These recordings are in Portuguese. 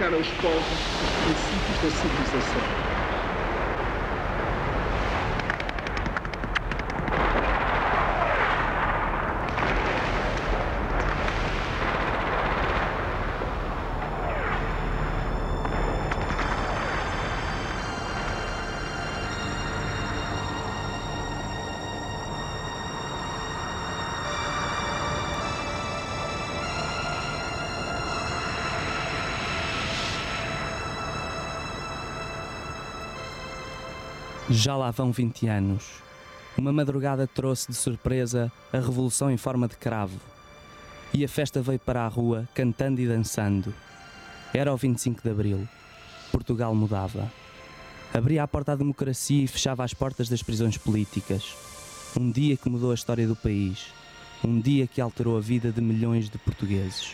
Comunicar aos povos os princípios da civilização. Já lá vão 20 anos. Uma madrugada trouxe de surpresa a revolução em forma de cravo. E a festa veio para a rua, cantando e dançando. Era o 25 de Abril. Portugal mudava. Abria a porta à democracia e fechava as portas das prisões políticas. Um dia que mudou a história do país. Um dia que alterou a vida de milhões de portugueses.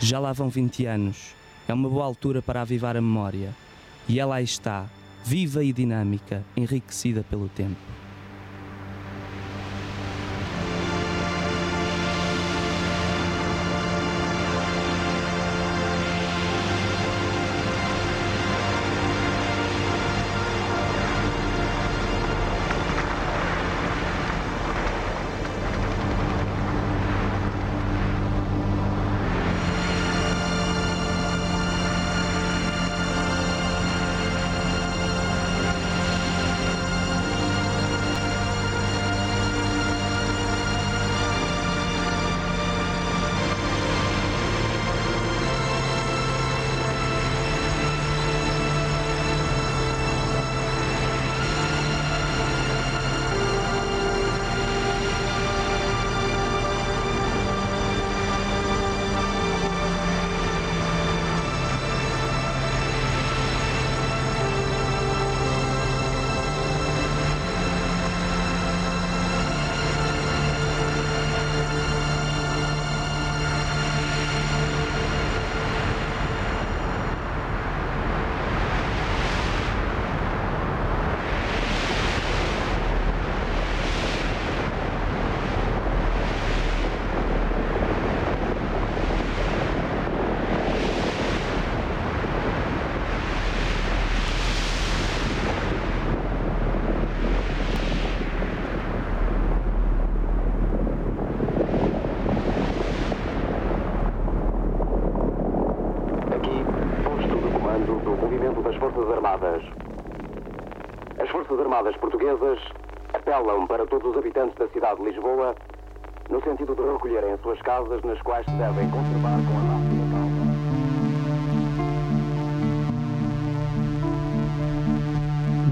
Já lá vão 20 anos. É uma boa altura para avivar a memória. E ela aí está, viva e dinâmica, enriquecida pelo tempo. Armadas portuguesas apelam para todos os habitantes da cidade de Lisboa no sentido de recolherem as suas casas nas quais se devem conservar com a máxima calma.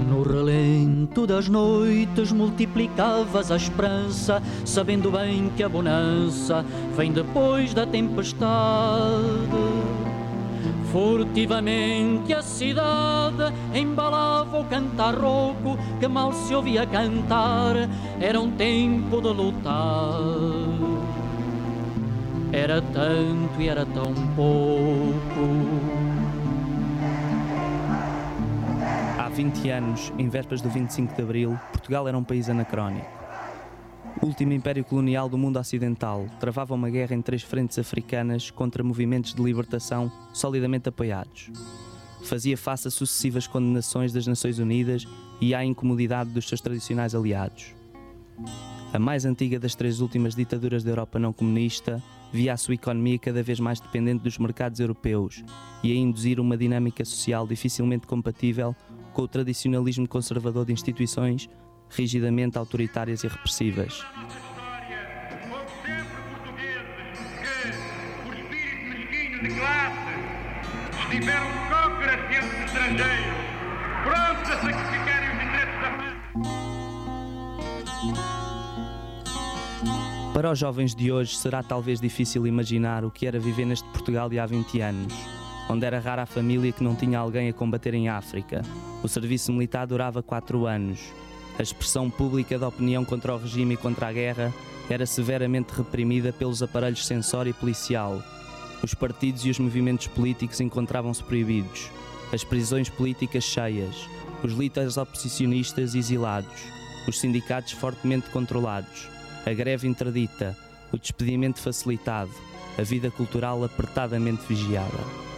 No relento das noites multiplicavas a esperança, sabendo bem que a bonança vem depois da tempestade. Furtivamente a cidade embalava o cantar rouco que mal se ouvia cantar. Era um tempo de lutar. Era tanto e era tão pouco. Há 20 anos, em vésperas do 25 de Abril, Portugal era um país anacrónico. O último império colonial do mundo ocidental travava uma guerra em três frentes africanas contra movimentos de libertação solidamente apoiados. Fazia face a sucessivas condenações das Nações Unidas e à incomodidade dos seus tradicionais aliados. A mais antiga das três últimas ditaduras da Europa não comunista via a sua economia cada vez mais dependente dos mercados europeus e a induzir uma dinâmica social dificilmente compatível com o tradicionalismo conservador de instituições rigidamente autoritárias e repressivas. Para os jovens de hoje será talvez difícil imaginar o que era viver neste Portugal de há 20 anos, onde era rara a família que não tinha alguém a combater em África. O serviço militar durava 4 anos. A expressão pública da opinião contra o regime e contra a guerra era severamente reprimida pelos aparelhos censório e policial. Os partidos e os movimentos políticos encontravam-se proibidos, as prisões políticas cheias, os líderes oposicionistas exilados, os sindicatos fortemente controlados. A greve interdita, o despedimento facilitado, a vida cultural apertadamente vigiada.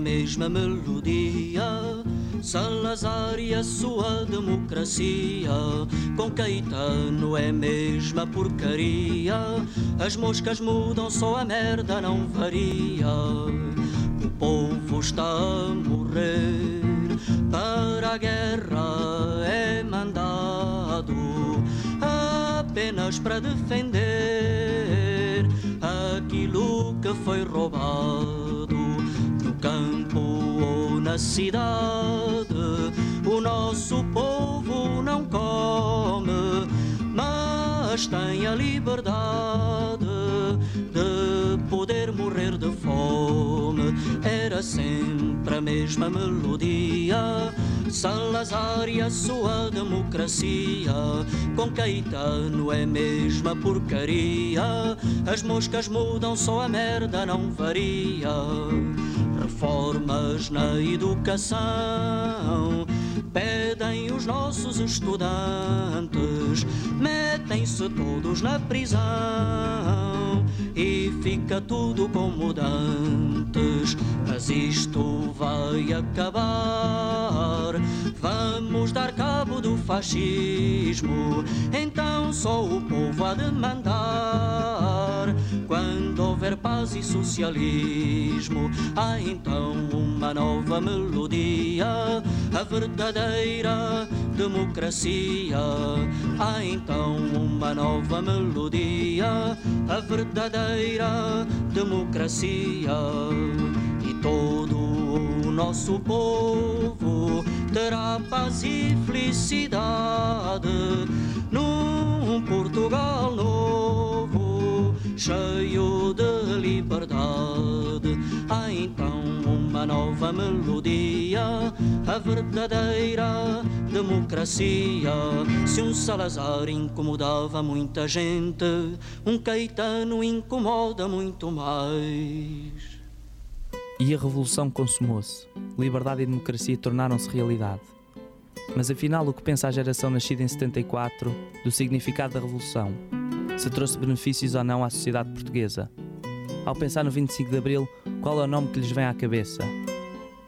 Mesma melodia. Salazar e a sua democracia, com Caetano é mesma porcaria. As moscas mudam, só a merda não varia. O povo está a morrer, para a guerra é mandado, apenas para defender aquilo que foi roubado campo ou na cidade, o nosso povo não come, mas tem a liberdade de poder morrer de fome. Era sempre a mesma melodia. Salazar e a sua democracia, com Caetano é mesma porcaria. As moscas mudam, só a merda não varia reformas na educação. Pedem os nossos estudantes, metem-se todos na prisão e fica tudo como dantes. Mas isto vai acabar. Vamos dar cabo do fascismo, então só o povo há de mandar. Quando houver paz e socialismo, há então uma nova melodia, a verdadeira democracia. Há então uma nova melodia, a verdadeira democracia. E todo o nosso povo terá paz e felicidade num Portugal novo, cheio de liberdade. Há então uma nova melodia, a verdadeira democracia. Se um Salazar incomodava muita gente, um Caetano incomoda muito mais. E a revolução consumou-se. Liberdade e democracia tornaram-se realidade. Mas afinal, o que pensa a geração nascida em 74 do significado da revolução? Se trouxe benefícios ou não à sociedade portuguesa? Ao pensar no 25 de Abril, qual é o nome que lhes vem à cabeça?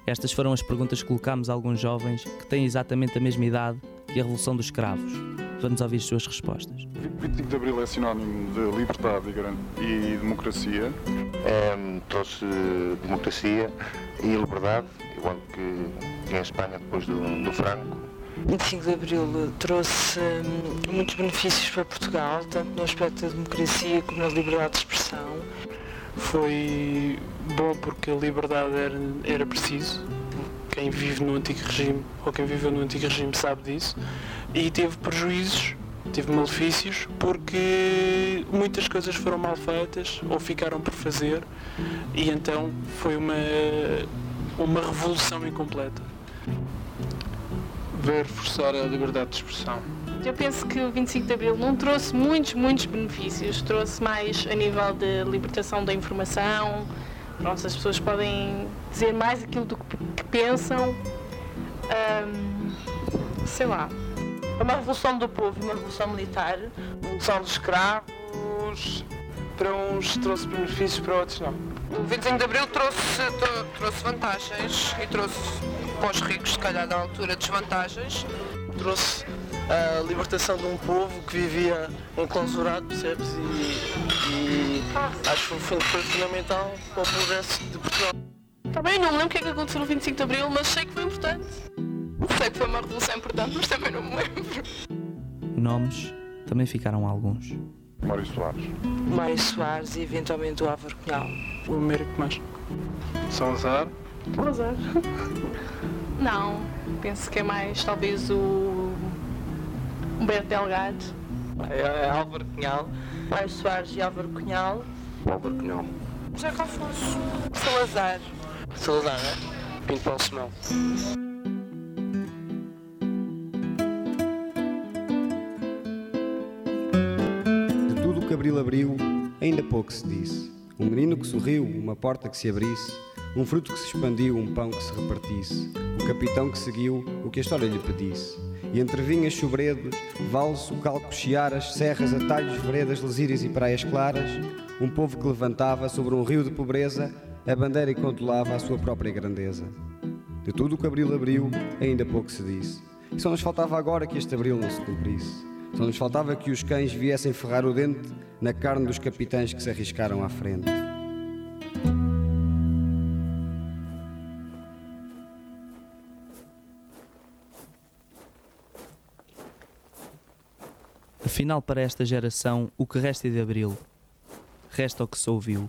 Estas foram as perguntas que colocámos a alguns jovens que têm exatamente a mesma idade que a Revolução dos Escravos. Vamos ouvir as suas respostas. 25 de Abril é sinónimo de liberdade e democracia. É, trouxe democracia e liberdade, igual que, que em Espanha depois do, do Franco. 25 de Abril trouxe hum, muitos benefícios para Portugal, tanto no aspecto da democracia como na liberdade de expressão. Foi bom porque a liberdade era, era preciso. Quem vive no antigo regime ou quem viveu no antigo regime sabe disso. E teve prejuízos teve malefícios porque muitas coisas foram mal feitas ou ficaram por fazer e então foi uma, uma revolução incompleta. veio reforçar a liberdade de expressão. Eu penso que o 25 de Abril não trouxe muitos, muitos benefícios. Trouxe mais a nível de libertação da informação. Pronto, as pessoas podem dizer mais aquilo do que pensam. Sei lá. É uma revolução do povo, uma revolução militar, revolução dos escravos. Para uns trouxe benefícios, para outros não. O 25 de Abril trouxe, tro- trouxe vantagens e trouxe para os ricos, se calhar, da altura, desvantagens. Trouxe a libertação de um povo que vivia enclausurado, percebes? E, e acho que foi, foi fundamental para o progresso de Portugal. Também não me lembro o que é que aconteceu no 25 de Abril, mas sei que foi importante. Sei que foi uma revolução importante, mas também não me lembro. Nomes também ficaram alguns. Mário Soares. Mário Soares e eventualmente o Álvaro Cunhal. O Américo mais. Salazar. Salazar. Não, penso que é mais talvez o Humberto Delgado. É, é Álvaro Cunhal. Mário Soares e Álvaro Cunhal. Álvaro Cunhal. José Afonso. Salazar. Salazar, é? Pinto Balsemão. De tudo o que Abril abriu, ainda pouco se disse. Um menino que sorriu, uma porta que se abrisse, um fruto que se expandiu, um pão que se repartisse, o capitão que seguiu o que a história lhe pedisse. E entre vinhas, sobredos, vales, calco, chiaras, serras, atalhos, veredas, lesírias e praias claras, um povo que levantava sobre um rio de pobreza a bandeira e controlava a sua própria grandeza. De tudo o que Abril abriu, ainda pouco se disse. E só nos faltava agora que este Abril não se cumprisse. Só nos faltava que os cães viessem ferrar o dente na carne dos capitães que se arriscaram à frente. Afinal, para esta geração, o que resta é de Abril? Resta o que se ouviu.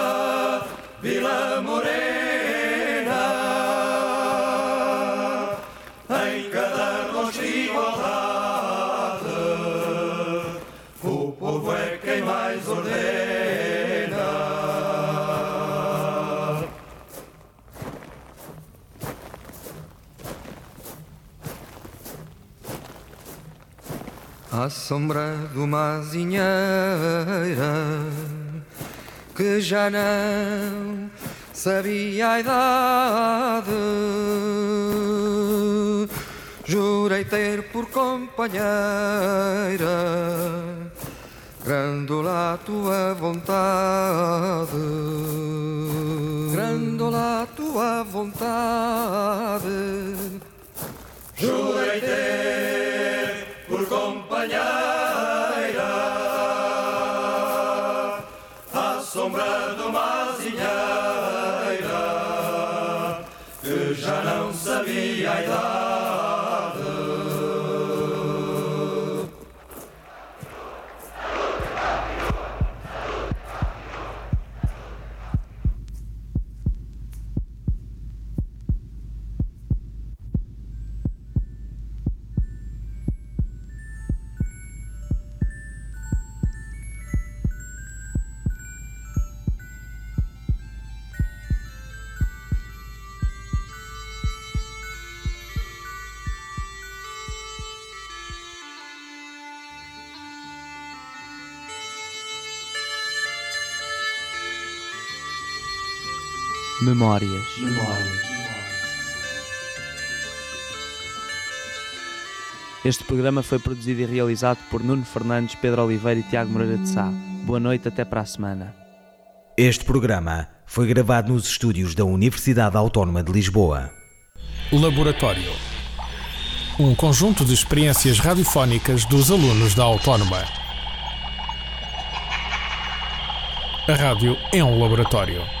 À sombra de uma azinheira que já não sabia a idade. Jurei ter por companheira Grândola a tua vontade Grândola a tua vontade Jurei ter Memórias. Este programa foi produzido e realizado por Nuno Fernandes, Pedro Oliveira e Tiago Moreira de Sá. Boa noite, até para a semana. Este programa foi gravado nos estúdios da Universidade Autónoma de Lisboa. Laboratório. Um conjunto de experiências radiofónicas dos alunos da Autónoma. A rádio é um laboratório.